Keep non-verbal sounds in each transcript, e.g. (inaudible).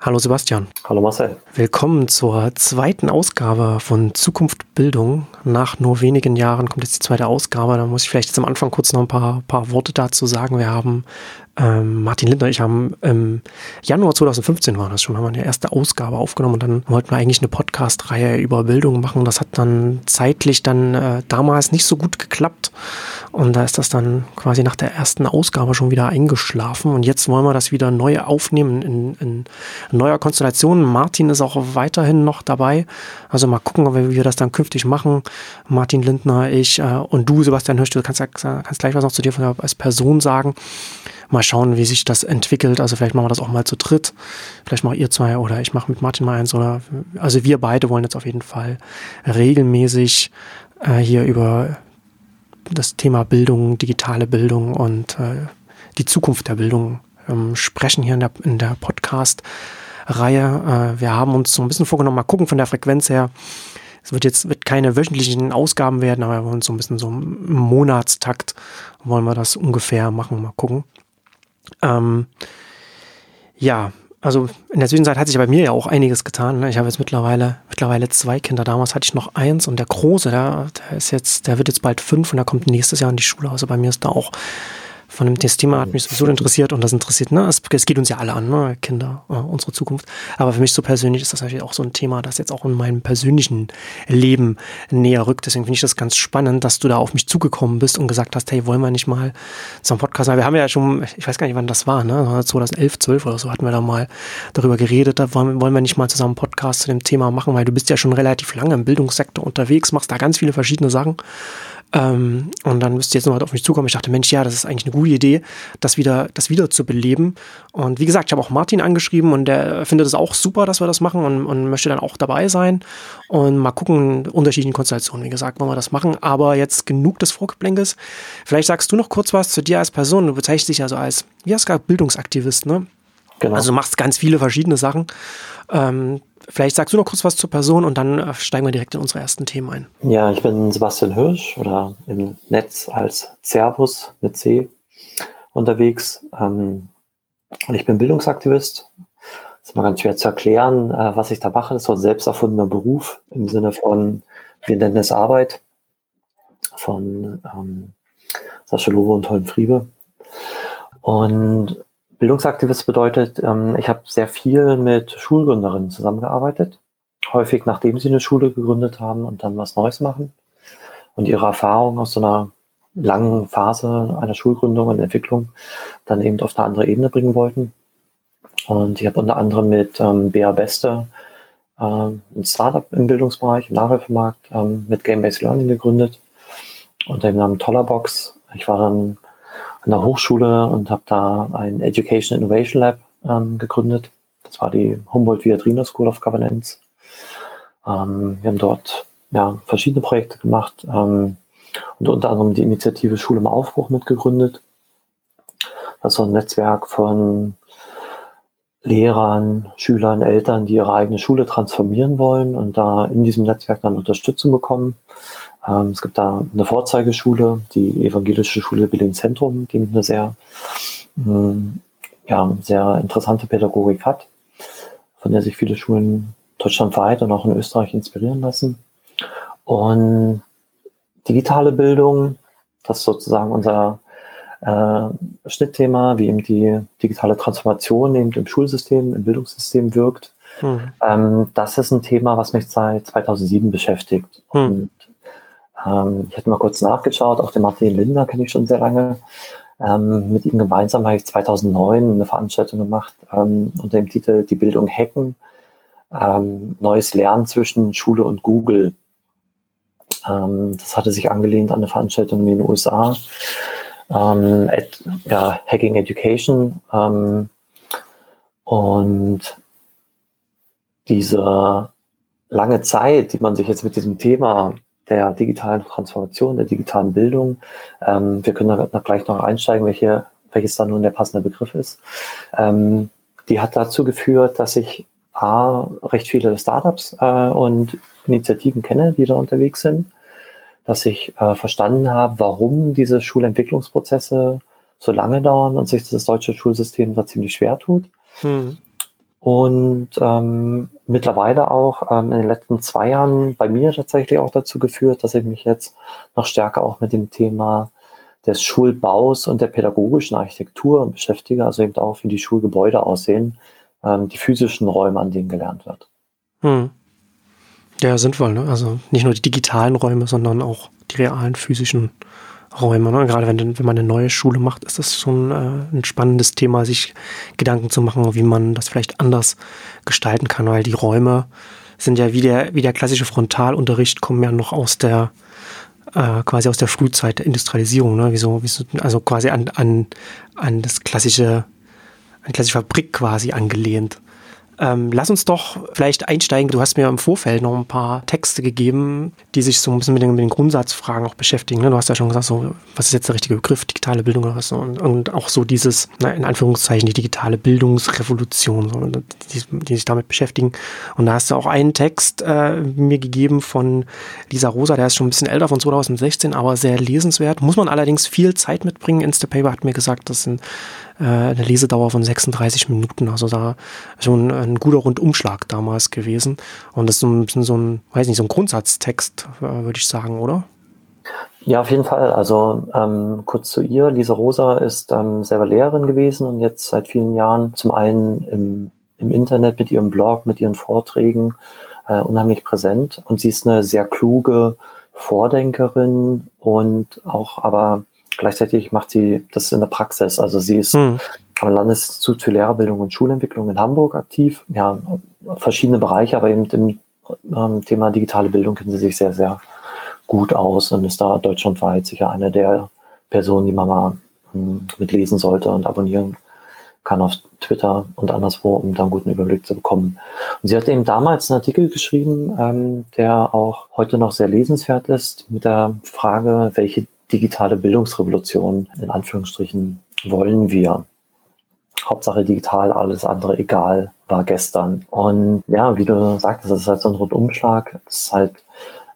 Hallo Sebastian. Hallo Marcel. Willkommen zur zweiten Ausgabe von Zukunft Bildung. Nach nur wenigen Jahren kommt jetzt die zweite Ausgabe. Da muss ich vielleicht jetzt am Anfang kurz noch ein paar, paar Worte dazu sagen. Wir haben ähm, Martin Lindner ich haben im Januar 2015 war das schon, haben wir eine erste Ausgabe aufgenommen und dann wollten wir eigentlich eine Podcast-Reihe über Bildung machen. Das hat dann zeitlich dann äh, damals nicht so gut geklappt und da ist das dann quasi nach der ersten Ausgabe schon wieder eingeschlafen und jetzt wollen wir das wieder neu aufnehmen in, in neuer Konstellation. Martin ist auch weiterhin noch dabei. Also mal gucken, wie wir das dann künftig machen. Martin Lindner, ich äh, und du, Sebastian Hirsch, du kannst, kannst gleich was noch zu dir als Person sagen mal schauen, wie sich das entwickelt. Also vielleicht machen wir das auch mal zu dritt. Vielleicht macht ihr zwei oder ich mache mit Martin mal eins oder also wir beide wollen jetzt auf jeden Fall regelmäßig äh, hier über das Thema Bildung, digitale Bildung und äh, die Zukunft der Bildung ähm, sprechen hier in der, in der Podcast-Reihe. Äh, wir haben uns so ein bisschen vorgenommen, mal gucken von der Frequenz her. Es wird jetzt wird keine wöchentlichen Ausgaben werden, aber wir wollen so ein bisschen so im Monatstakt wollen wir das ungefähr machen. Mal gucken. Ähm, ja, also in der Zwischenzeit hat sich bei mir ja auch einiges getan. Ne? Ich habe jetzt mittlerweile, mittlerweile zwei Kinder. Damals hatte ich noch eins und der Große, der, der ist jetzt, der wird jetzt bald fünf und der kommt nächstes Jahr in die Schule. Also bei mir ist da auch von dem das Thema hat mich sowieso interessiert und das interessiert, ne? Es, es geht uns ja alle an, ne? Kinder, äh, unsere Zukunft. Aber für mich so persönlich ist das natürlich auch so ein Thema, das jetzt auch in meinem persönlichen Leben näher rückt. Deswegen finde ich das ganz spannend, dass du da auf mich zugekommen bist und gesagt hast, hey, wollen wir nicht mal zum Podcast? Wir haben ja schon, ich weiß gar nicht, wann das war, ne? 2011, 12 oder so hatten wir da mal darüber geredet. Da wollen, wollen wir nicht mal zusammen einen Podcast zu dem Thema machen, weil du bist ja schon relativ lange im Bildungssektor unterwegs, machst da ganz viele verschiedene Sachen. Ähm, und dann müsste jetzt nochmal auf mich zukommen. Ich dachte, Mensch, ja, das ist eigentlich eine gute Idee, das wieder, das wieder zu beleben. Und wie gesagt, ich habe auch Martin angeschrieben und der findet es auch super, dass wir das machen und, und möchte dann auch dabei sein. Und mal gucken, unterschiedlichen Konstellationen, wie gesagt, wollen wir das machen. Aber jetzt genug des Vorgeplänkes. Vielleicht sagst du noch kurz was zu dir als Person. Du bezeichnest dich ja so als, wie hast du Bildungsaktivist, ne? Genau. Also du machst ganz viele verschiedene Sachen. Ähm, vielleicht sagst du noch kurz was zur Person und dann äh, steigen wir direkt in unsere ersten Themen ein. Ja, ich bin Sebastian Hirsch oder im Netz als Servus mit C unterwegs. Ähm, und ich bin Bildungsaktivist. Das ist mal ganz schwer zu erklären, äh, was ich da mache. Das ist so ein selbst erfundener Beruf im Sinne von, wir nennen es Arbeit, von ähm, Sascha Lowe und Holm Friebe. Und Bildungsaktivist bedeutet, ähm, ich habe sehr viel mit Schulgründerinnen zusammengearbeitet, häufig nachdem sie eine Schule gegründet haben und dann was Neues machen und ihre Erfahrungen aus so einer langen Phase einer Schulgründung und Entwicklung dann eben auf eine andere Ebene bringen wollten. Und ich habe unter anderem mit ähm, Bea Beste ähm, ein Startup im Bildungsbereich, im Nachhilfemarkt, ähm, mit Game-Based Learning gegründet unter dem Namen Tollerbox. Ich war dann an der Hochschule und habe da ein Education Innovation Lab ähm, gegründet. Das war die Humboldt Viadrina School of Governance. Ähm, wir haben dort ja, verschiedene Projekte gemacht ähm, und unter anderem die Initiative Schule im Aufbruch mitgegründet. Das ist so ein Netzwerk von Lehrern, Schülern, Eltern, die ihre eigene Schule transformieren wollen und da in diesem Netzwerk dann Unterstützung bekommen. Ähm, es gibt da eine Vorzeigeschule, die Evangelische Schule Berlin Zentrum, die eine sehr, ähm, ja, sehr interessante Pädagogik hat, von der sich viele Schulen deutschlandweit und auch in Österreich inspirieren lassen. Und digitale Bildung, das ist sozusagen unser äh, Schnittthema, wie eben die digitale Transformation eben im Schulsystem, im Bildungssystem wirkt. Hm. Ähm, das ist ein Thema, was mich seit 2007 beschäftigt. Hm. Ähm, ich hatte mal kurz nachgeschaut, auch den Martin Linder kenne ich schon sehr lange. Ähm, mit ihm gemeinsam habe ich 2009 eine Veranstaltung gemacht ähm, unter dem Titel Die Bildung hacken. Ähm, neues Lernen zwischen Schule und Google. Ähm, das hatte sich angelehnt an eine Veranstaltung in den USA. Ähm, Ed, ja, Hacking Education. und diese lange Zeit, die man sich jetzt mit diesem Thema der digitalen Transformation, der digitalen Bildung. Ähm, wir können da, gleich noch einsteigen, welche, welches dann nun der passende Begriff ist. Ähm, die hat dazu geführt, dass ich A, recht viele Startups äh, und Initiativen kenne, die da unterwegs sind, dass ich äh, verstanden habe, warum diese Schulentwicklungsprozesse so lange dauern und sich das deutsche Schulsystem da ziemlich schwer tut. Hm. und ähm, mittlerweile auch ähm, in den letzten zwei Jahren bei mir tatsächlich auch dazu geführt, dass ich mich jetzt noch stärker auch mit dem Thema des Schulbaus und der pädagogischen Architektur beschäftige, also eben auch wie die Schulgebäude aussehen, ähm, die physischen Räume, an denen gelernt wird. Hm. Ja, sinnvoll, ne? Also nicht nur die digitalen Räume, sondern auch die realen physischen Räume. Ne? Gerade wenn, wenn man eine neue Schule macht, ist das schon äh, ein spannendes Thema, sich Gedanken zu machen, wie man das vielleicht anders gestalten kann, weil die Räume sind ja wie der, wie der klassische Frontalunterricht, kommen ja noch aus der äh, quasi aus der Frühzeit der Industrialisierung, ne? Wieso, wieso, also quasi an, an, an das klassische, an klassische Fabrik quasi angelehnt. Ähm, lass uns doch vielleicht einsteigen. Du hast mir im Vorfeld noch ein paar Texte gegeben, die sich so ein bisschen mit den, mit den Grundsatzfragen auch beschäftigen. Ne? Du hast ja schon gesagt, so, was ist jetzt der richtige Begriff, digitale Bildung oder was? Und, und auch so dieses, na, in Anführungszeichen, die digitale Bildungsrevolution, so, die, die, sich damit beschäftigen. Und da hast du auch einen Text äh, mir gegeben von Lisa Rosa, der ist schon ein bisschen älter, von 2016, aber sehr lesenswert. Muss man allerdings viel Zeit mitbringen. Instapaper hat mir gesagt, das sind äh, eine Lesedauer von 36 Minuten. Also da schon ein guter Rundumschlag damals gewesen. Und das ist so ein bisschen so ein, weiß nicht, so ein Grundsatztext, äh, würde ich sagen, oder? Ja, auf jeden Fall. Also ähm, kurz zu ihr. Lisa Rosa ist ähm, selber Lehrerin gewesen und jetzt seit vielen Jahren zum einen im, im Internet mit ihrem Blog, mit ihren Vorträgen äh, unheimlich präsent. Und sie ist eine sehr kluge Vordenkerin und auch aber Gleichzeitig macht sie das in der Praxis. Also sie ist hm. am Landesinstitut für Lehrerbildung und Schulentwicklung in Hamburg aktiv. Ja, verschiedene Bereiche, aber eben im ähm, Thema digitale Bildung kennen sie sich sehr, sehr gut aus und ist da deutschlandweit sicher eine der Personen, die man mal ähm, mitlesen sollte und abonnieren kann auf Twitter und anderswo, um da einen guten Überblick zu bekommen. Und sie hat eben damals einen Artikel geschrieben, ähm, der auch heute noch sehr lesenswert ist, mit der Frage, welche digitale Bildungsrevolution in Anführungsstrichen wollen wir. Hauptsache digital, alles andere egal, war gestern. Und ja, wie du sagtest, das ist halt so ein Rundumschlag. Das ist halt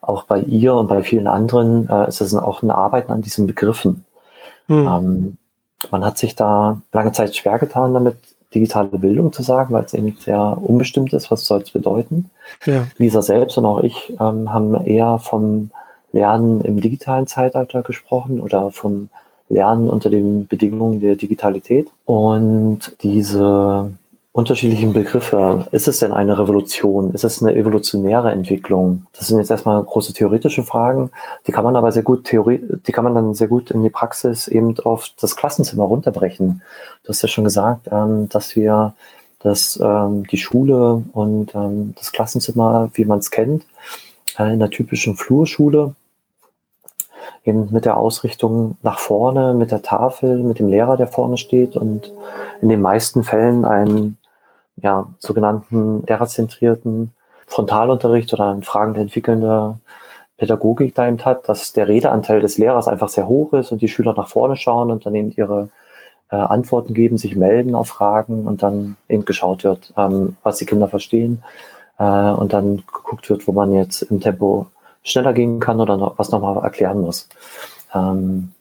auch bei ihr und bei vielen anderen äh, ist es auch ein Arbeiten an diesen Begriffen. Hm. Ähm, man hat sich da lange Zeit schwer getan, damit digitale Bildung zu sagen, weil es eben sehr unbestimmt ist, was soll es bedeuten. Ja. Lisa selbst und auch ich ähm, haben eher vom Lernen im digitalen Zeitalter gesprochen oder vom Lernen unter den Bedingungen der Digitalität. Und diese unterschiedlichen Begriffe, ist es denn eine Revolution? Ist es eine evolutionäre Entwicklung? Das sind jetzt erstmal große theoretische Fragen. Die kann man aber sehr gut Theorie, die kann man dann sehr gut in die Praxis eben auf das Klassenzimmer runterbrechen. Du hast ja schon gesagt, ähm, dass wir dass ähm, die Schule und ähm, das Klassenzimmer, wie man es kennt, äh, in der typischen Flurschule eben mit der Ausrichtung nach vorne, mit der Tafel, mit dem Lehrer, der vorne steht und in den meisten Fällen einen ja, sogenannten lehrerzentrierten Frontalunterricht oder eine fragend entwickelnde Pädagogik da eben hat, dass der Redeanteil des Lehrers einfach sehr hoch ist und die Schüler nach vorne schauen und dann eben ihre äh, Antworten geben, sich melden auf Fragen und dann eben geschaut wird, ähm, was die Kinder verstehen äh, und dann geguckt wird, wo man jetzt im Tempo schneller gehen kann oder noch, was nochmal erklären muss. Ähm,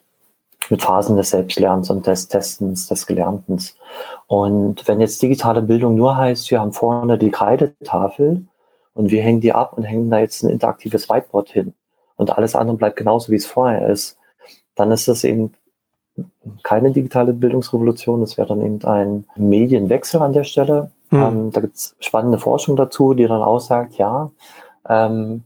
mit Phasen des Selbstlernens und des Testens, des Gelernten. Und wenn jetzt digitale Bildung nur heißt, wir haben vorne die Kreidetafel und wir hängen die ab und hängen da jetzt ein interaktives Whiteboard hin und alles andere bleibt genauso, wie es vorher ist, dann ist das eben keine digitale Bildungsrevolution, das wäre dann eben ein Medienwechsel an der Stelle. Mhm. Ähm, da gibt es spannende Forschung dazu, die dann aussagt, ja, ähm,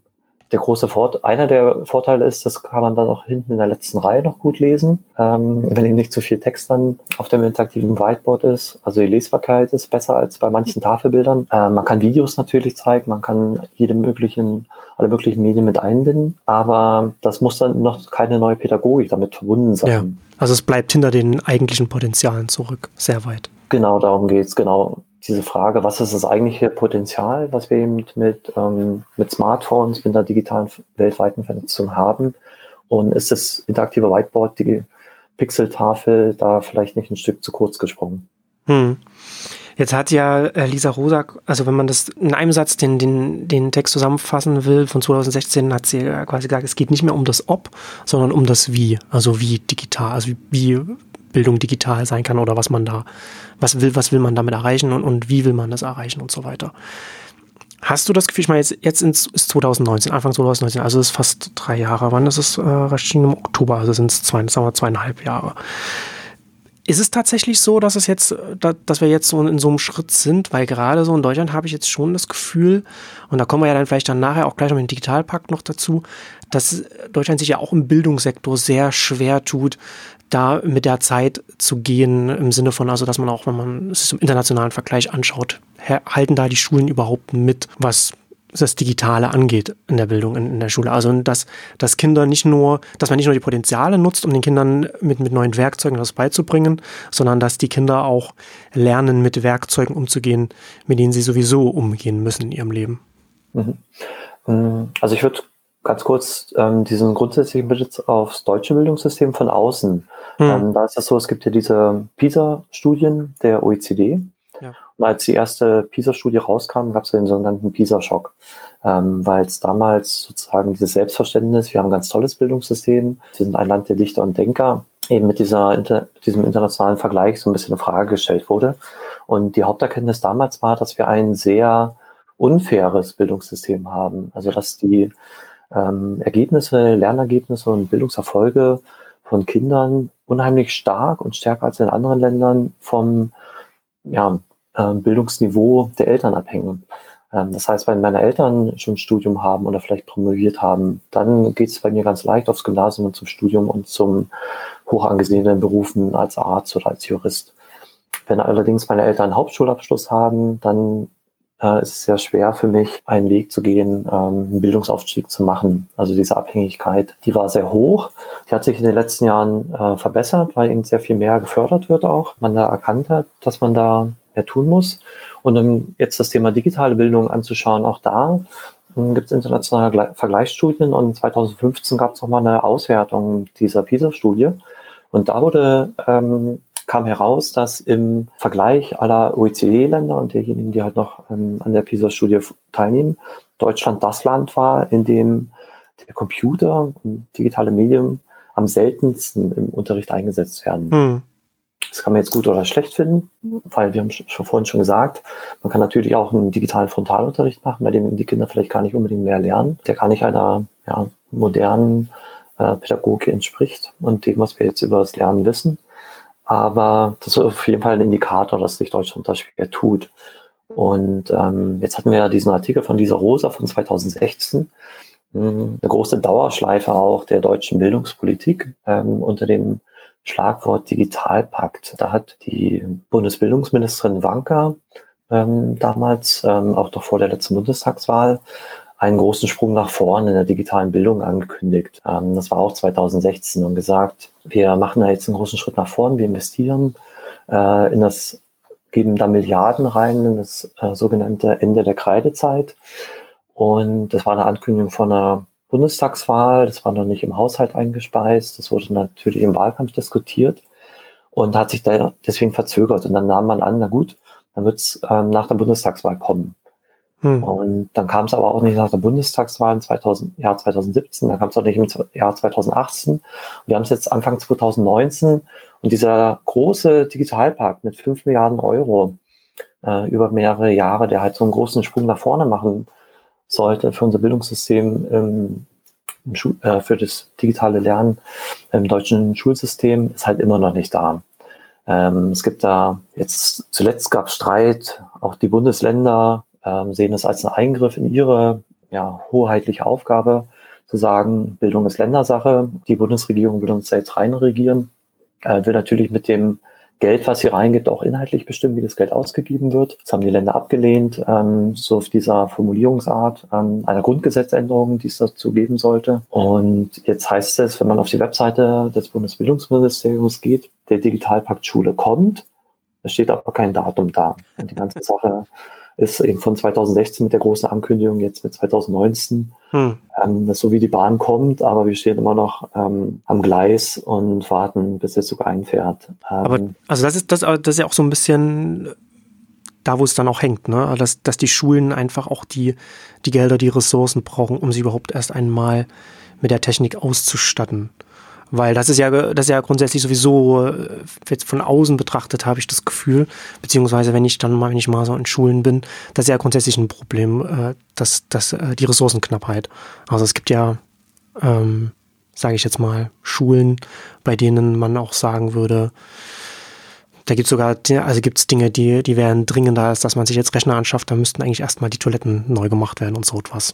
der große Vorteil, einer der Vorteile ist, das kann man dann auch hinten in der letzten Reihe noch gut lesen, ähm, wenn eben nicht zu viel Text dann auf dem interaktiven Whiteboard ist. Also die Lesbarkeit ist besser als bei manchen Tafelbildern. Ähm, man kann Videos natürlich zeigen, man kann jede möglichen, alle möglichen Medien mit einbinden, aber das muss dann noch keine neue Pädagogik damit verbunden sein. Ja. Also es bleibt hinter den eigentlichen Potenzialen zurück, sehr weit. Genau, darum geht's genau diese Frage, was ist das eigentliche Potenzial, was wir eben mit, ähm, mit Smartphones, mit einer digitalen weltweiten Vernetzung haben? Und ist das interaktive Whiteboard, die Pixeltafel, da vielleicht nicht ein Stück zu kurz gesprungen? Hm. Jetzt hat ja äh, Lisa Rosak, also wenn man das in einem Satz den, den, den Text zusammenfassen will, von 2016 hat sie quasi gesagt, es geht nicht mehr um das Ob, sondern um das Wie, also wie digital, also wie, wie Bildung digital sein kann oder was man da, was will, was will man damit erreichen und, und wie will man das erreichen und so weiter. Hast du das Gefühl, ich meine, jetzt, jetzt ins, ist 2019, Anfang 2019, also es ist fast drei Jahre. Wann ist es äh, im Oktober? Also sind es zwei, sagen wir zweieinhalb Jahre. Ist es tatsächlich so, dass es jetzt, dass wir jetzt so in so einem Schritt sind? Weil gerade so in Deutschland habe ich jetzt schon das Gefühl, und da kommen wir ja dann vielleicht dann nachher auch gleich noch mit dem Digitalpakt noch dazu, dass Deutschland sich ja auch im Bildungssektor sehr schwer tut, da mit der Zeit zu gehen, im Sinne von, also dass man auch, wenn man es im internationalen Vergleich anschaut, halten da die Schulen überhaupt mit, was das Digitale angeht in der Bildung, in, in, der Schule. Also dass, dass Kinder nicht nur, dass man nicht nur die Potenziale nutzt, um den Kindern mit, mit neuen Werkzeugen das beizubringen, sondern dass die Kinder auch lernen, mit Werkzeugen umzugehen, mit denen sie sowieso umgehen müssen in ihrem Leben. Mhm. Ähm, also ich würde ganz kurz ähm, diesen grundsätzlichen Blick aufs deutsche Bildungssystem von außen. Mhm. Ähm, da ist es so, es gibt ja diese PISA-Studien der OECD. Ja. Und als die erste PISA-Studie rauskam, gab es den sogenannten PISA-Schock, ähm, weil es damals sozusagen dieses Selbstverständnis, wir haben ein ganz tolles Bildungssystem, wir sind ein Land der Dichter und Denker, eben mit dieser diesem internationalen Vergleich so ein bisschen in Frage gestellt wurde. Und die Haupterkenntnis damals war, dass wir ein sehr unfaires Bildungssystem haben. Also dass die ähm, Ergebnisse, Lernergebnisse und Bildungserfolge von Kindern unheimlich stark und stärker als in anderen Ländern vom ja, äh, Bildungsniveau der Eltern abhängen. Ähm, das heißt, wenn meine Eltern schon ein Studium haben oder vielleicht promoviert haben, dann geht es bei mir ganz leicht aufs Gymnasium und zum Studium und zum hoch angesehenen Berufen als Arzt oder als Jurist. Wenn allerdings meine Eltern einen Hauptschulabschluss haben, dann äh, ist sehr schwer für mich, einen Weg zu gehen, ähm, einen Bildungsaufstieg zu machen. Also diese Abhängigkeit, die war sehr hoch. Die hat sich in den letzten Jahren äh, verbessert, weil eben sehr viel mehr gefördert wird auch. Man da erkannt hat, dass man da mehr tun muss. Und um jetzt das Thema digitale Bildung anzuschauen, auch da ähm, gibt es internationale Vergleichsstudien und 2015 gab es nochmal eine Auswertung dieser PISA-Studie. Und da wurde ähm, kam heraus, dass im Vergleich aller OECD-Länder und derjenigen, die halt noch ähm, an der PISA-Studie teilnehmen, Deutschland das Land war, in dem der Computer und digitale Medien am seltensten im Unterricht eingesetzt werden. Hm. Das kann man jetzt gut oder schlecht finden, weil wir haben schon vorhin schon gesagt, man kann natürlich auch einen digitalen Frontalunterricht machen, bei dem die Kinder vielleicht gar nicht unbedingt mehr lernen, der gar nicht einer ja, modernen äh, Pädagogik entspricht und dem, was wir jetzt über das Lernen wissen. Aber das ist auf jeden Fall ein Indikator, dass sich Deutschland da schwer tut. Und ähm, jetzt hatten wir ja diesen Artikel von dieser Rosa von 2016, hm, eine große Dauerschleife auch der deutschen Bildungspolitik ähm, unter dem Schlagwort Digitalpakt. Da hat die Bundesbildungsministerin Wanka ähm, damals, ähm, auch doch vor der letzten Bundestagswahl, einen großen Sprung nach vorne in der digitalen Bildung angekündigt. Ähm, das war auch 2016 und gesagt, wir machen da jetzt einen großen Schritt nach vorne, wir investieren äh, in das, geben da Milliarden rein in das äh, sogenannte Ende der Kreidezeit. Und das war eine Ankündigung von einer Bundestagswahl, das war noch nicht im Haushalt eingespeist, das wurde natürlich im Wahlkampf diskutiert und hat sich da deswegen verzögert. Und dann nahm man an, na gut, dann wird es ähm, nach der Bundestagswahl kommen. Hm. Und dann kam es aber auch nicht nach der Bundestagswahl im 2000, Jahr 2017, dann kam es auch nicht im Jahr 2018. Und wir haben es jetzt Anfang 2019 und dieser große Digitalpakt mit 5 Milliarden Euro äh, über mehrere Jahre, der halt so einen großen Sprung nach vorne machen sollte für unser Bildungssystem, ähm, äh, für das digitale Lernen im deutschen Schulsystem, ist halt immer noch nicht da. Ähm, es gibt da jetzt zuletzt gab es Streit, auch die Bundesländer ähm, sehen es als einen Eingriff in ihre ja, hoheitliche Aufgabe, zu sagen, Bildung ist Ländersache, die Bundesregierung will uns selbst reinregieren, äh, will natürlich mit dem Geld, was hier reingeht, auch inhaltlich bestimmen, wie das Geld ausgegeben wird. Das haben die Länder abgelehnt, ähm, so auf dieser Formulierungsart ähm, einer Grundgesetzänderung, die es dazu geben sollte. Und jetzt heißt es, wenn man auf die Webseite des Bundesbildungsministeriums geht, der Digitalpakt Schule kommt, es steht aber kein Datum da. Und die ganze Sache ist eben von 2016 mit der großen Ankündigung jetzt mit 2019, hm. ähm, dass so wie die Bahn kommt, aber wir stehen immer noch ähm, am Gleis und warten, bis der Zug einfährt. Ähm, aber also das ist das, das ist ja auch so ein bisschen da, wo es dann auch hängt, ne? dass, dass die Schulen einfach auch die, die Gelder, die Ressourcen brauchen, um sie überhaupt erst einmal mit der Technik auszustatten. Weil das ist ja, das ist ja grundsätzlich sowieso, äh, jetzt von außen betrachtet, habe ich das Gefühl, beziehungsweise wenn ich dann mal, wenn ich mal so in Schulen bin, das ist ja grundsätzlich ein Problem, äh, dass, dass äh, die Ressourcenknappheit. Also es gibt ja, ähm, sage ich jetzt mal, Schulen, bei denen man auch sagen würde, da gibt es sogar, also gibt es Dinge, die, die wären dringender, als dass man sich jetzt Rechner anschafft. Da müssten eigentlich erstmal die Toiletten neu gemacht werden und so etwas.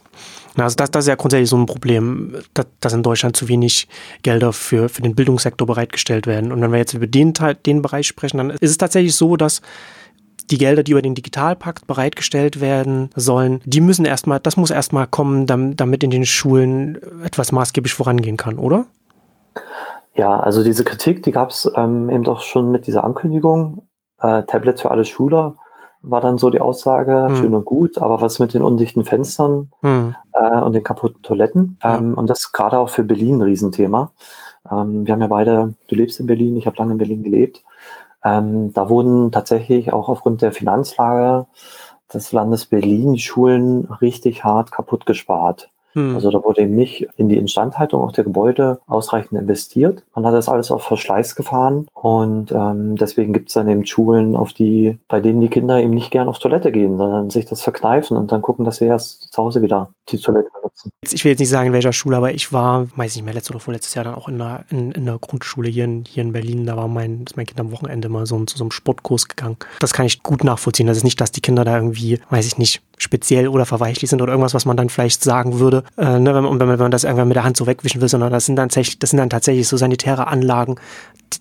Also das, das ist ja grundsätzlich so ein Problem, dass, dass in Deutschland zu wenig Gelder für, für den Bildungssektor bereitgestellt werden. Und wenn wir jetzt über den Teil, den Bereich sprechen, dann ist es tatsächlich so, dass die Gelder, die über den Digitalpakt bereitgestellt werden sollen, die müssen erstmal, das muss erstmal kommen, damit in den Schulen etwas maßgeblich vorangehen kann, oder? Ja, also diese Kritik, die gab es ähm, eben doch schon mit dieser Ankündigung. Äh, Tablets für alle Schüler war dann so die Aussage, hm. schön und gut, aber was mit den undichten Fenstern hm. äh, und den kaputten Toiletten? Ähm, ja. Und das gerade auch für Berlin ein Riesenthema. Ähm, wir haben ja beide, du lebst in Berlin, ich habe lange in Berlin gelebt. Ähm, da wurden tatsächlich auch aufgrund der Finanzlage des Landes Berlin die Schulen richtig hart kaputt gespart. Hm. Also da wurde eben nicht in die Instandhaltung auch der Gebäude ausreichend investiert. Man hat das alles auf Verschleiß gefahren und ähm, deswegen gibt es dann eben Schulen, auf die, bei denen die Kinder eben nicht gern auf Toilette gehen, sondern sich das verkneifen und dann gucken, dass sie erst zu Hause wieder die Toilette benutzen. Ich will jetzt nicht sagen, in welcher Schule, aber ich war, weiß nicht mehr, letztes oder vorletztes Jahr dann auch in der, in, in der Grundschule hier in, hier in Berlin. Da war mein, ist mein Kind am Wochenende mal so zu so einem Sportkurs gegangen. Das kann ich gut nachvollziehen. Das ist nicht, dass die Kinder da irgendwie, weiß ich nicht, speziell oder verweichlich sind oder irgendwas, was man dann vielleicht sagen würde, äh, ne, wenn, man, wenn, man, wenn man das irgendwann mit der Hand so wegwischen will, sondern das sind dann tatsächlich, das sind dann tatsächlich so sanitäre Anlagen,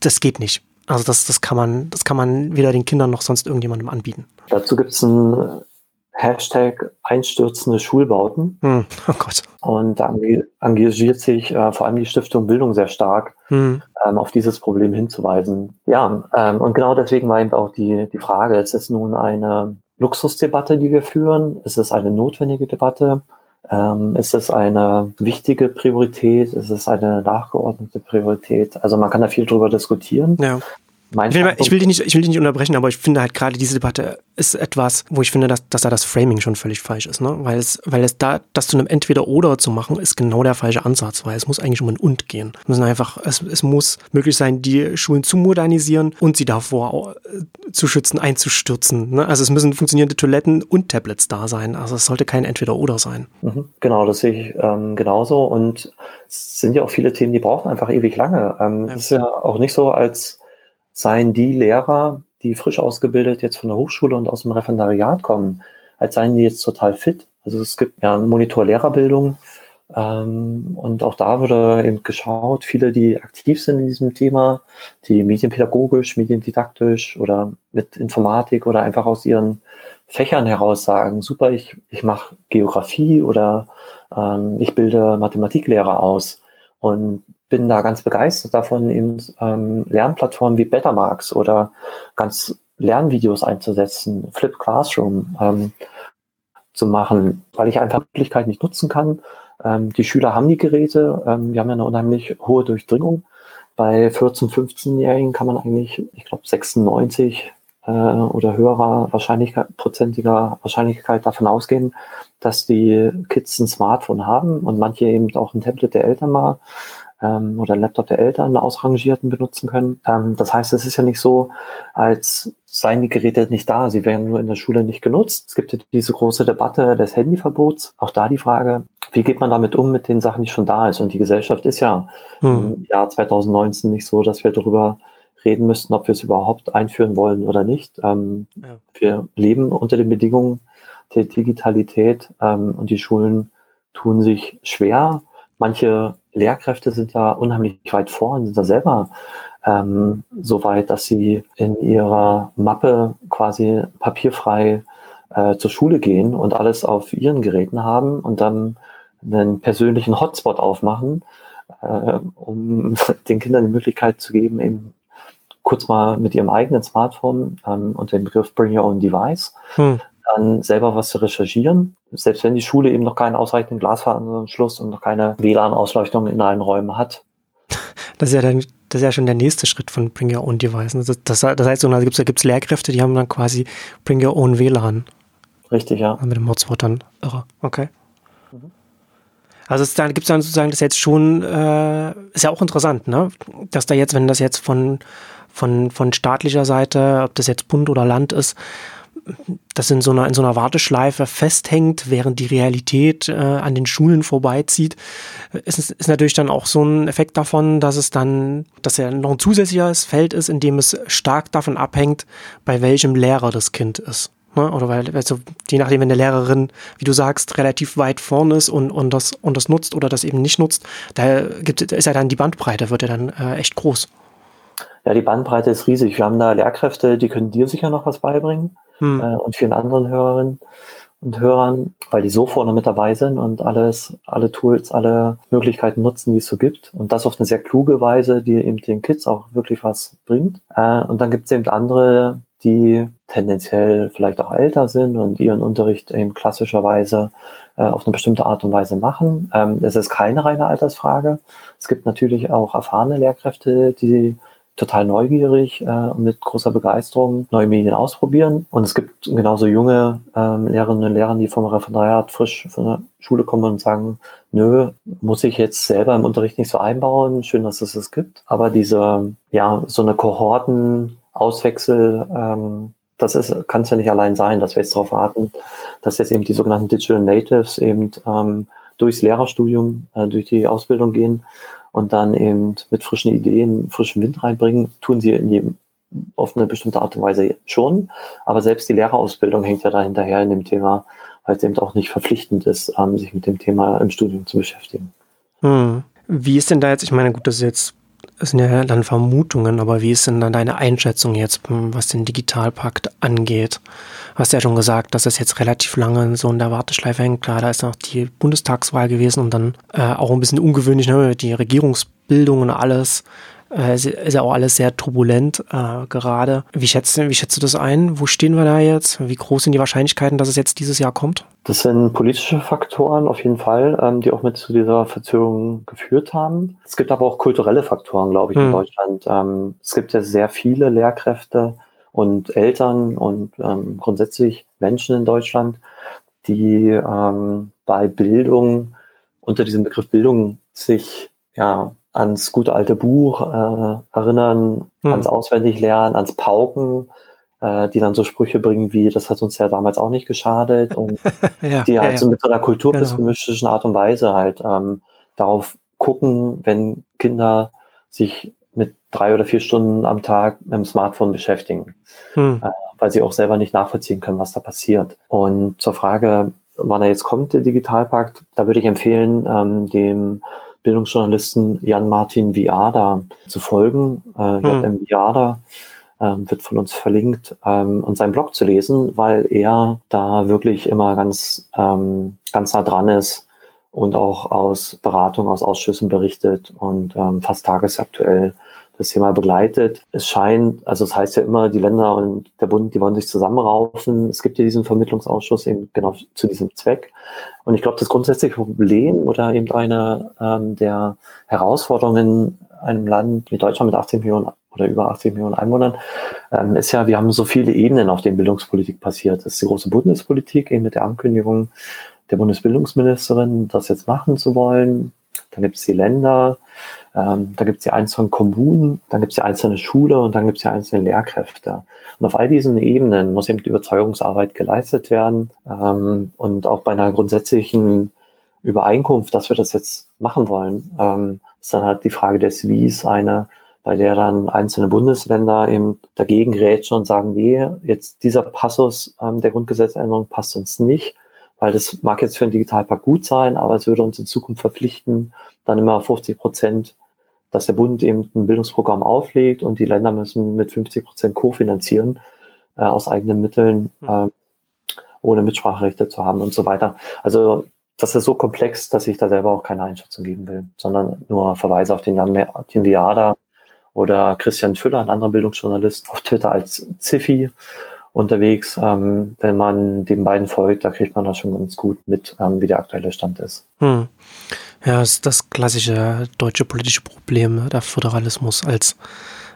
das geht nicht. Also das, das kann man, das kann man weder den Kindern noch sonst irgendjemandem anbieten. Dazu gibt es ein Hashtag einstürzende Schulbauten. Hm, oh Gott. Und da engagiert sich äh, vor allem die Stiftung Bildung sehr stark, hm. ähm, auf dieses Problem hinzuweisen. Ja, ähm, und genau deswegen war eben auch die, die Frage, ist es nun eine Luxusdebatte, die wir führen? Ist es eine notwendige Debatte? Ähm, ist es eine wichtige Priorität? Ist es eine nachgeordnete Priorität? Also man kann da viel drüber diskutieren. Ja. Ich will, ich will, dich nicht, ich will dich nicht unterbrechen, aber ich finde halt gerade diese Debatte ist etwas, wo ich finde, dass, dass da das Framing schon völlig falsch ist, ne? Weil es, weil es da, das zu einem Entweder-Oder zu machen, ist genau der falsche Ansatz, weil es muss eigentlich um ein Und gehen. Es müssen einfach, es, es muss möglich sein, die Schulen zu modernisieren und sie davor zu schützen, einzustürzen. Ne? Also es müssen funktionierende Toiletten und Tablets da sein. Also es sollte kein Entweder-Oder sein. Mhm, genau, das sehe ich ähm, genauso. Und es sind ja auch viele Themen, die brauchen einfach ewig lange. Ähm, ja. ist ja auch nicht so, als seien die Lehrer, die frisch ausgebildet jetzt von der Hochschule und aus dem Referendariat kommen, als seien die jetzt total fit. Also es gibt ja einen Monitor Lehrerbildung ähm, und auch da wurde eben geschaut, viele, die aktiv sind in diesem Thema, die medienpädagogisch, mediendidaktisch oder mit Informatik oder einfach aus ihren Fächern heraus sagen, super, ich, ich mache Geografie oder ähm, ich bilde Mathematiklehrer aus. Und bin da ganz begeistert davon, eben ähm, Lernplattformen wie Betamax oder ganz Lernvideos einzusetzen, Flip Classroom ähm, zu machen, weil ich einfach Möglichkeit nicht nutzen kann. Ähm, die Schüler haben die Geräte, ähm, wir haben ja eine unheimlich hohe Durchdringung. Bei 14-, 15-Jährigen kann man eigentlich, ich glaube, 96 äh, oder höherer Wahrscheinlichkeit, prozentiger Wahrscheinlichkeit davon ausgehen, dass die Kids ein Smartphone haben und manche eben auch ein Tablet der Eltern mal ähm, oder Laptop der Eltern ausrangierten benutzen können. Ähm, das heißt, es ist ja nicht so, als seien die Geräte nicht da, sie werden nur in der Schule nicht genutzt. Es gibt ja diese große Debatte des Handyverbots. Auch da die Frage, wie geht man damit um mit den Sachen, die schon da ist? Und die Gesellschaft ist ja hm. im Jahr 2019 nicht so, dass wir darüber reden müssten, ob wir es überhaupt einführen wollen oder nicht. Ähm, ja. Wir leben unter den Bedingungen der Digitalität ähm, und die Schulen tun sich schwer. Manche Lehrkräfte sind da unheimlich weit vor und sind da selber ähm, so weit, dass sie in ihrer Mappe quasi papierfrei äh, zur Schule gehen und alles auf ihren Geräten haben und dann einen persönlichen Hotspot aufmachen, äh, um (laughs) den Kindern die Möglichkeit zu geben, eben kurz mal mit ihrem eigenen Smartphone ähm, unter dem Begriff Bring Your Own Device hm dann selber was zu recherchieren. Selbst wenn die Schule eben noch keinen ausreichenden Glasfaseranschluss und noch keine WLAN-Ausleuchtung in allen Räumen hat. Das ist ja dann, das ist ja schon der nächste Schritt von Bring Your Own Device. Das, das, das heißt, da gibt es Lehrkräfte, die haben dann quasi Bring Your Own WLAN. Richtig, ja. Mit dem Hotspot dann irre. Okay. Mhm. Also es, gibt es dann sozusagen das jetzt schon, äh, ist ja auch interessant, ne? Dass da jetzt, wenn das jetzt von, von, von staatlicher Seite, ob das jetzt Bund oder Land ist, das in so einer, in so einer Warteschleife festhängt, während die Realität äh, an den Schulen vorbeizieht, ist, ist natürlich dann auch so ein Effekt davon, dass es dann, dass ja noch ein zusätzliches Feld ist, in dem es stark davon abhängt, bei welchem Lehrer das Kind ist. Ne? Oder weil, also, je nachdem, wenn der Lehrerin, wie du sagst, relativ weit vorne ist und, und, das, und das nutzt oder das eben nicht nutzt, da gibt, ist ja dann die Bandbreite, wird ja dann äh, echt groß. Ja, die Bandbreite ist riesig. Wir haben da Lehrkräfte, die können dir sicher noch was beibringen hm. äh, und vielen anderen Hörerinnen und Hörern, weil die so vorne mit dabei sind und alles, alle Tools, alle Möglichkeiten nutzen, die es so gibt. Und das auf eine sehr kluge Weise, die eben den Kids auch wirklich was bringt. Äh, und dann gibt es eben andere, die tendenziell vielleicht auch älter sind und ihren Unterricht eben klassischerweise äh, auf eine bestimmte Art und Weise machen. Ähm, es ist keine reine Altersfrage. Es gibt natürlich auch erfahrene Lehrkräfte, die total neugierig äh, und mit großer Begeisterung neue Medien ausprobieren. Und es gibt genauso junge ähm, Lehrerinnen und Lehrer, die vom Referendariat frisch von der Schule kommen und sagen, nö, muss ich jetzt selber im Unterricht nicht so einbauen. Schön, dass es das gibt. Aber diese, ja, so eine Kohorten, Auswechsel, ähm, das kann es ja nicht allein sein, dass wir jetzt darauf warten, dass jetzt eben die sogenannten Digital Natives eben ähm, durchs Lehrerstudium, äh, durch die Ausbildung gehen und dann eben mit frischen Ideen, frischen Wind reinbringen, tun sie in jedem, auf eine bestimmte Art und Weise schon. Aber selbst die Lehrerausbildung hängt ja da hinterher in dem Thema, weil es eben auch nicht verpflichtend ist, ähm, sich mit dem Thema im Studium zu beschäftigen. Hm. Wie ist denn da jetzt, ich meine, gut, das ist jetzt das sind ja dann Vermutungen, aber wie ist denn dann deine Einschätzung jetzt, hm, was den Digitalpakt angeht? Du hast ja schon gesagt, dass es jetzt relativ lange so in der Warteschleife hängt. Klar, da ist noch die Bundestagswahl gewesen und dann äh, auch ein bisschen ungewöhnlich, ne, die Regierungsbildung und alles. Äh, ist ja auch alles sehr turbulent äh, gerade. Wie schätzt, wie schätzt du das ein? Wo stehen wir da jetzt? Wie groß sind die Wahrscheinlichkeiten, dass es jetzt dieses Jahr kommt? Das sind politische Faktoren auf jeden Fall, ähm, die auch mit zu dieser Verzögerung geführt haben. Es gibt aber auch kulturelle Faktoren, glaube ich, hm. in Deutschland. Ähm, es gibt ja sehr viele Lehrkräfte und Eltern und ähm, grundsätzlich Menschen in Deutschland, die ähm, bei Bildung unter diesem Begriff Bildung sich ja ans gute alte Buch äh, erinnern, hm. ans Auswendiglernen, ans Pauken, äh, die dann so Sprüche bringen wie, das hat uns ja damals auch nicht geschadet und (laughs) ja, die halt ja, so mit so einer kulturpessimistischen genau. Art und Weise halt ähm, darauf gucken, wenn Kinder sich mit drei oder vier Stunden am Tag mit dem Smartphone beschäftigen, hm. äh, weil sie auch selber nicht nachvollziehen können, was da passiert. Und zur Frage, wann er jetzt kommt, der Digitalpakt, da würde ich empfehlen, ähm, dem Bildungsjournalisten Jan-Martin Viada zu folgen. Äh, hm. JM Viada ähm, wird von uns verlinkt ähm, und seinen Blog zu lesen, weil er da wirklich immer ganz, ähm, ganz nah dran ist und auch aus Beratung, aus Ausschüssen berichtet und ähm, fast tagesaktuell das Thema begleitet. Es scheint, also es heißt ja immer, die Länder und der Bund, die wollen sich zusammenraufen. Es gibt ja diesen Vermittlungsausschuss eben genau zu diesem Zweck. Und ich glaube, das grundsätzliche Problem oder eben eine ähm, der Herausforderungen in einem Land wie Deutschland mit 18 Millionen oder über 80 Millionen Einwohnern, ähm, ist ja, wir haben so viele Ebenen, auf denen Bildungspolitik passiert. Das ist die große Bundespolitik, eben mit der Ankündigung der Bundesbildungsministerin, das jetzt machen zu wollen. Dann gibt es die Länder, ähm, da gibt es die einzelnen Kommunen, dann gibt es die einzelne Schule und dann gibt es die einzelnen Lehrkräfte. Und auf all diesen Ebenen muss eben die Überzeugungsarbeit geleistet werden. Ähm, und auch bei einer grundsätzlichen Übereinkunft, dass wir das jetzt machen wollen, ähm, ist dann halt die Frage des Wies eine, bei der dann einzelne Bundesländer eben dagegen grätschen und sagen, nee, jetzt dieser Passus ähm, der Grundgesetzänderung passt uns nicht, weil das mag jetzt für einen Digitalpakt gut sein, aber es würde uns in Zukunft verpflichten, dann immer 50 Prozent, dass der Bund eben ein Bildungsprogramm auflegt und die Länder müssen mit 50 Prozent kofinanzieren äh, aus eigenen Mitteln, äh, ohne Mitspracherechte zu haben und so weiter. Also das ist so komplex, dass ich da selber auch keine Einschätzung geben will, sondern nur Verweise auf den Jan Martin Viada oder Christian Füller, ein anderer Bildungsjournalist, auf Twitter als Ziffi unterwegs. Ähm, wenn man den beiden folgt, da kriegt man das schon ganz gut mit, ähm, wie der aktuelle Stand ist. Hm. Ja, das ist das klassische deutsche politische Problem, ne? der Föderalismus als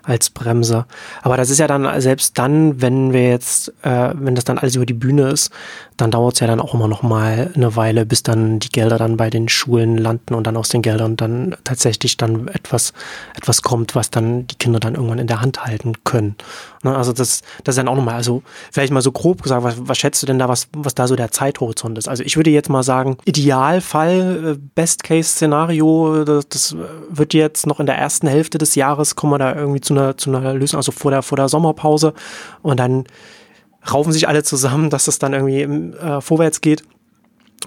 als Bremse. Aber das ist ja dann selbst dann, wenn wir jetzt, äh, wenn das dann alles über die Bühne ist, dann dauert es ja dann auch immer noch mal eine Weile, bis dann die Gelder dann bei den Schulen landen und dann aus den Geldern dann tatsächlich dann etwas, etwas kommt, was dann die Kinder dann irgendwann in der Hand halten können. Ne, also das, das ist dann auch nochmal, also vielleicht mal so grob gesagt, was, was schätzt du denn da, was, was da so der Zeithorizont ist? Also ich würde jetzt mal sagen, Idealfall, äh, Best-Case-Szenario, das, das wird jetzt noch in der ersten Hälfte des Jahres, kommen wir da irgendwie zu einer, zu einer Lösung, also vor der, vor der Sommerpause und dann raufen sich alle zusammen, dass es dann irgendwie äh, vorwärts geht.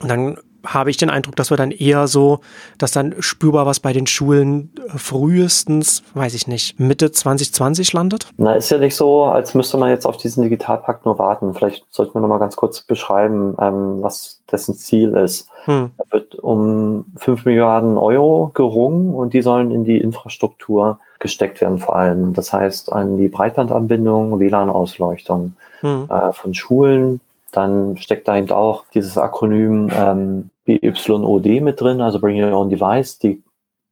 Und dann habe ich den Eindruck, dass wir dann eher so, dass dann spürbar was bei den Schulen äh, frühestens, weiß ich nicht, Mitte 2020 landet? Na, ist ja nicht so, als müsste man jetzt auf diesen Digitalpakt nur warten. Vielleicht sollten wir nochmal ganz kurz beschreiben, ähm, was dessen Ziel ist. Hm. Da wird um 5 Milliarden Euro gerungen und die sollen in die Infrastruktur gesteckt werden vor allem. Das heißt an die Breitbandanbindung, WLAN-Ausleuchtung hm. äh, von Schulen. Dann steckt da eben auch dieses Akronym ähm, BYOD mit drin, also Bring Your Own Device. Die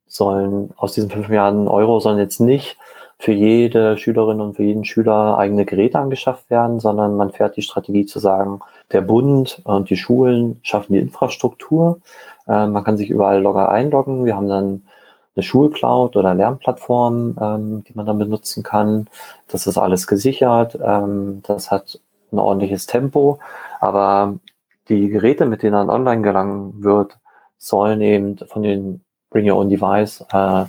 sollen aus diesen 5 Milliarden Euro sollen jetzt nicht für jede Schülerin und für jeden Schüler eigene Geräte angeschafft werden, sondern man fährt die Strategie zu sagen, der Bund und die Schulen schaffen die Infrastruktur. Äh, man kann sich überall logger einloggen. Wir haben dann eine Schulcloud oder Lernplattform, ähm, die man dann benutzen kann. Das ist alles gesichert. Ähm, das hat ein ordentliches Tempo. Aber die Geräte, mit denen dann online gelangen wird, sollen eben von den Bring Your Own Device äh,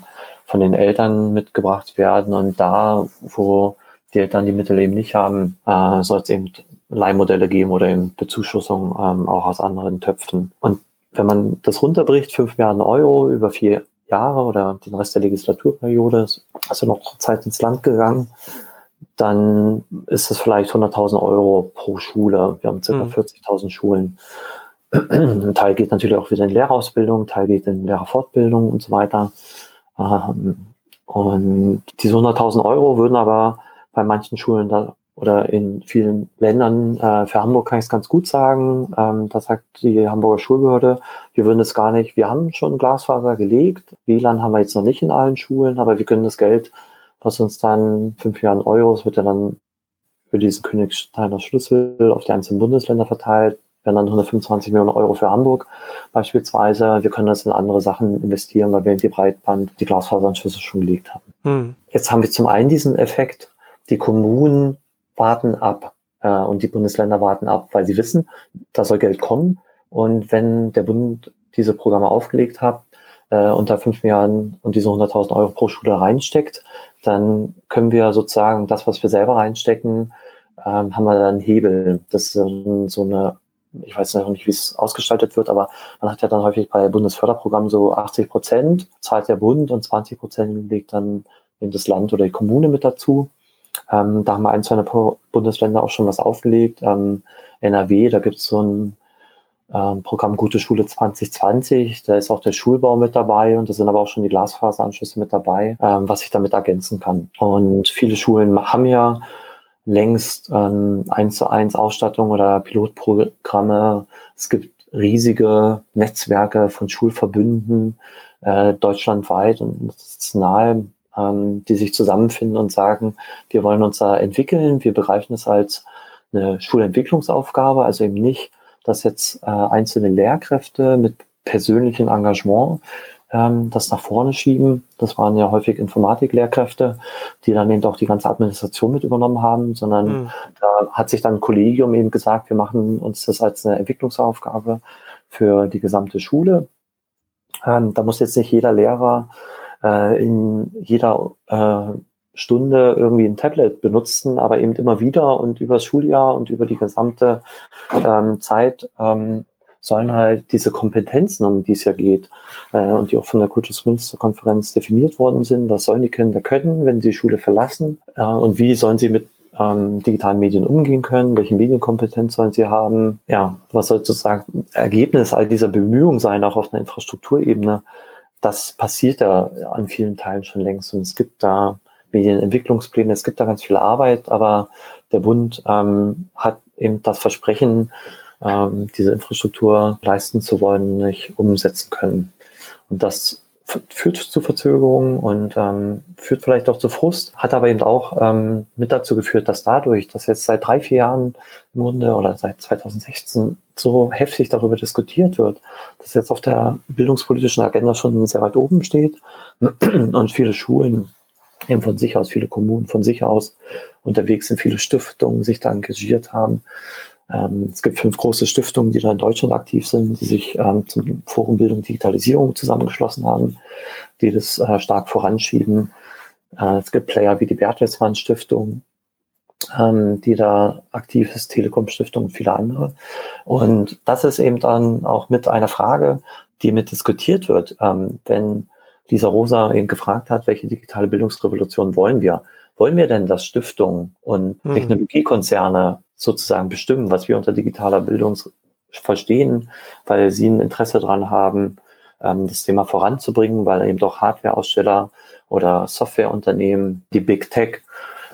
von den Eltern mitgebracht werden. Und da, wo die Eltern die Mittel eben nicht haben, äh, soll es eben Leihmodelle geben oder eben Bezuschussung ähm, auch aus anderen Töpfen. Und wenn man das runterbricht, 5 Milliarden Euro über vier Jahre oder den Rest der Legislaturperiode, ist also noch Zeit ins Land gegangen, dann ist es vielleicht 100.000 Euro pro Schule. Wir haben ca. mhm. 40.000 Schulen. Ein Teil geht natürlich auch wieder in Lehrerausbildung, ein Teil geht in Lehrerfortbildung und so weiter. Ähm, und diese 100.000 Euro würden aber bei manchen Schulen da oder in vielen Ländern, äh, für Hamburg kann ich es ganz gut sagen, ähm, da sagt die Hamburger Schulbehörde, wir würden es gar nicht, wir haben schon Glasfaser gelegt, WLAN haben wir jetzt noch nicht in allen Schulen, aber wir können das Geld, was uns dann fünf Jahren Euro, es wird ja dann für diesen Königsteiner Schlüssel auf die einzelnen Bundesländer verteilt, werden dann 125 Millionen Euro für Hamburg beispielsweise. Wir können das in andere Sachen investieren, weil wir in die Breitband, die Glasfaseranschlüsse schon gelegt haben. Hm. Jetzt haben wir zum einen diesen Effekt, die Kommunen warten ab äh, und die Bundesländer warten ab, weil sie wissen, da soll Geld kommen. Und wenn der Bund diese Programme aufgelegt hat äh, da fünf Milliarden und diese 100.000 Euro pro Schule reinsteckt, dann können wir sozusagen das, was wir selber reinstecken, ähm, haben wir dann Hebel. Das ist ähm, so eine ich weiß noch nicht, wie es ausgestaltet wird, aber man hat ja dann häufig bei Bundesförderprogrammen so 80 Prozent zahlt der Bund und 20 Prozent legt dann eben das Land oder die Kommune mit dazu. Ähm, da haben wir ein, zwei Bundesländer auch schon was aufgelegt. Ähm, NRW, da gibt es so ein ähm, Programm Gute Schule 2020. Da ist auch der Schulbau mit dabei und da sind aber auch schon die Glasfaseranschlüsse mit dabei, ähm, was ich damit ergänzen kann. Und viele Schulen haben ja längst ähm, eins zu eins Ausstattung oder Pilotprogramme. Es gibt riesige Netzwerke von Schulverbünden äh, deutschlandweit und national ähm, die sich zusammenfinden und sagen, wir wollen uns da entwickeln, wir begreifen es als eine Schulentwicklungsaufgabe, also eben nicht, dass jetzt äh, einzelne Lehrkräfte mit persönlichem Engagement ähm, das nach vorne schieben. Das waren ja häufig Informatiklehrkräfte, die dann eben auch die ganze Administration mit übernommen haben, sondern mhm. da hat sich dann ein Kollegium eben gesagt, wir machen uns das als eine Entwicklungsaufgabe für die gesamte Schule. Ähm, da muss jetzt nicht jeder Lehrer äh, in jeder äh, Stunde irgendwie ein Tablet benutzen, aber eben immer wieder und über das Schuljahr und über die gesamte ähm, Zeit ähm, sollen halt diese Kompetenzen, um die es ja geht, äh, und die auch von der Kultusministerkonferenz definiert worden sind, was sollen die Kinder können, wenn sie die Schule verlassen äh, und wie sollen sie mit ähm, digitalen Medien umgehen können, welche Medienkompetenz sollen sie haben, ja, was soll sozusagen Ergebnis all dieser Bemühungen sein, auch auf einer Infrastrukturebene, das passiert ja an vielen Teilen schon längst und es gibt da Medienentwicklungspläne, es gibt da ganz viel Arbeit, aber der Bund ähm, hat eben das Versprechen, ähm, diese Infrastruktur leisten zu wollen, nicht umsetzen können. Und das führt zu Verzögerungen und ähm, führt vielleicht auch zu Frust, hat aber eben auch ähm, mit dazu geführt, dass dadurch, dass jetzt seit drei, vier Jahren im Grunde oder seit 2016 so heftig darüber diskutiert wird, dass jetzt auf der bildungspolitischen Agenda schon sehr weit oben steht (clears throat) und viele Schulen eben von sich aus, viele Kommunen von sich aus unterwegs sind, viele Stiftungen sich da engagiert haben. Ähm, es gibt fünf große Stiftungen, die da in Deutschland aktiv sind, die sich ähm, zum Forum Bildung Digitalisierung zusammengeschlossen haben, die das äh, stark voranschieben. Äh, es gibt Player wie die Bertelsmann Stiftung, ähm, die da aktiv ist, Telekom Stiftung und viele andere. Und das ist eben dann auch mit einer Frage, die mit diskutiert wird, ähm, wenn Lisa Rosa eben gefragt hat, welche digitale Bildungsrevolution wollen wir? Wollen wir denn, dass Stiftungen und mhm. Technologiekonzerne sozusagen bestimmen, was wir unter digitaler Bildung verstehen, weil sie ein Interesse daran haben, ähm, das Thema voranzubringen, weil eben doch Hardwareaussteller oder Softwareunternehmen, die Big Tech,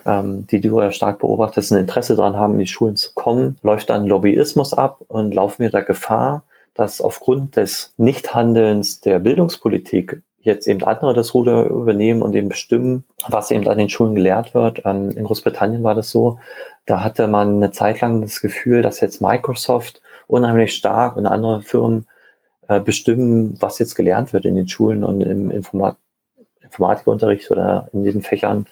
ähm, die du ja stark beobachtest, ein Interesse daran haben, in die Schulen zu kommen, läuft dann Lobbyismus ab und laufen wir da Gefahr, dass aufgrund des Nichthandelns der Bildungspolitik jetzt eben andere das Ruder übernehmen und eben bestimmen, was eben an den Schulen gelehrt wird. Ähm, in Großbritannien war das so, da hatte man eine Zeit lang das Gefühl, dass jetzt Microsoft unheimlich stark und andere Firmen äh, bestimmen, was jetzt gelernt wird in den Schulen und im Informat Informatikunterricht oder in diesen Fächern,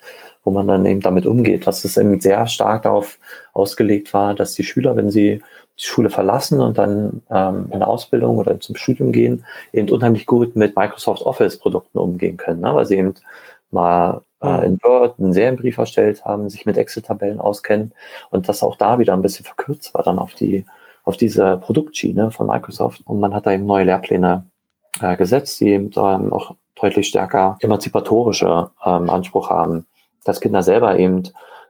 wo man dann eben damit umgeht, dass es eben sehr stark darauf ausgelegt war, dass die Schüler, wenn sie die Schule verlassen und dann ähm, in eine Ausbildung oder zum Studium gehen, eben unheimlich gut mit Microsoft Office Produkten umgehen können, ne? weil sie eben mal äh, in Word einen Serienbrief erstellt haben, sich mit Excel-Tabellen auskennen und das auch da wieder ein bisschen verkürzt war dann auf die auf diese Produktschiene von Microsoft. Und man hat da eben neue Lehrpläne äh, gesetzt, die eben ähm, auch deutlich stärker emanzipatorische ähm, Anspruch haben, dass Kinder selber eben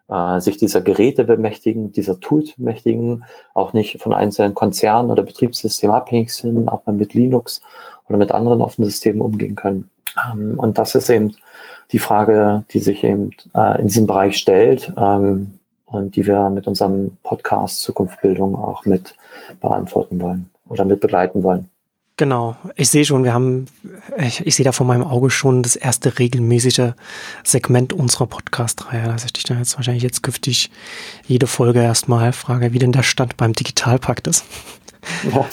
äh, sich dieser Geräte bemächtigen, dieser Tools bemächtigen, auch nicht von einzelnen Konzernen oder Betriebssystemen abhängig sind, auch mal mit Linux oder mit anderen offenen Systemen umgehen können. Ähm, und das ist eben die Frage, die sich eben äh, in diesem Bereich stellt ähm, und die wir mit unserem Podcast Zukunftsbildung auch mit beantworten wollen oder mit begleiten wollen. Genau, ich sehe schon, wir haben, ich, ich sehe da vor meinem Auge schon das erste regelmäßige Segment unserer Podcast-Reihe, dass ich dich dann jetzt wahrscheinlich jetzt künftig jede Folge erstmal frage, wie denn der Stand beim Digitalpakt ist. Ja.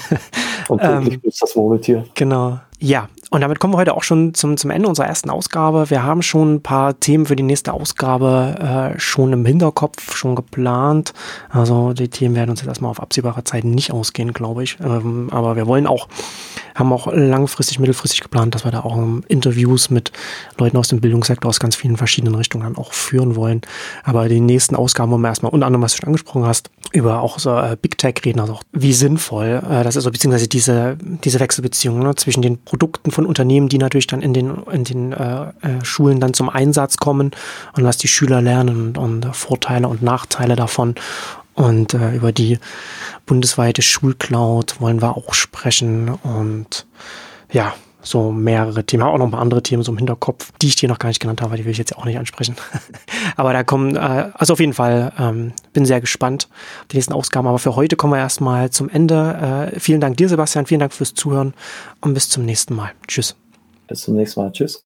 (laughs) Und täglich ähm, ist das Murmeltier. Genau. Ja, und damit kommen wir heute auch schon zum, zum Ende unserer ersten Ausgabe. Wir haben schon ein paar Themen für die nächste Ausgabe äh, schon im Hinterkopf, schon geplant. Also die Themen werden uns jetzt erstmal auf absehbare Zeit nicht ausgehen, glaube ich. Ähm, aber wir wollen auch, haben auch langfristig, mittelfristig geplant, dass wir da auch Interviews mit Leuten aus dem Bildungssektor aus ganz vielen verschiedenen Richtungen dann auch führen wollen. Aber die nächsten Ausgaben wollen wir erstmal unter anderem, was du schon angesprochen hast, über auch so äh, Big Tech reden, also auch wie sinnvoll äh, das ist, also, beziehungsweise diese, diese Wechselbeziehung ne, zwischen den Produkten von Unternehmen, die natürlich dann in den, in den äh, äh, Schulen dann zum Einsatz kommen und was die Schüler lernen und, und Vorteile und Nachteile davon. Und äh, über die bundesweite Schulcloud wollen wir auch sprechen und ja, so mehrere Themen, auch noch ein paar andere Themen so im Hinterkopf, die ich dir noch gar nicht genannt habe, die will ich jetzt auch nicht ansprechen. (laughs) Aber da kommen, äh, also auf jeden Fall, ähm, bin sehr gespannt auf die nächsten Ausgaben. Aber für heute kommen wir erstmal zum Ende. Äh, vielen Dank dir, Sebastian, vielen Dank fürs Zuhören und bis zum nächsten Mal. Tschüss. Bis zum nächsten Mal. Tschüss.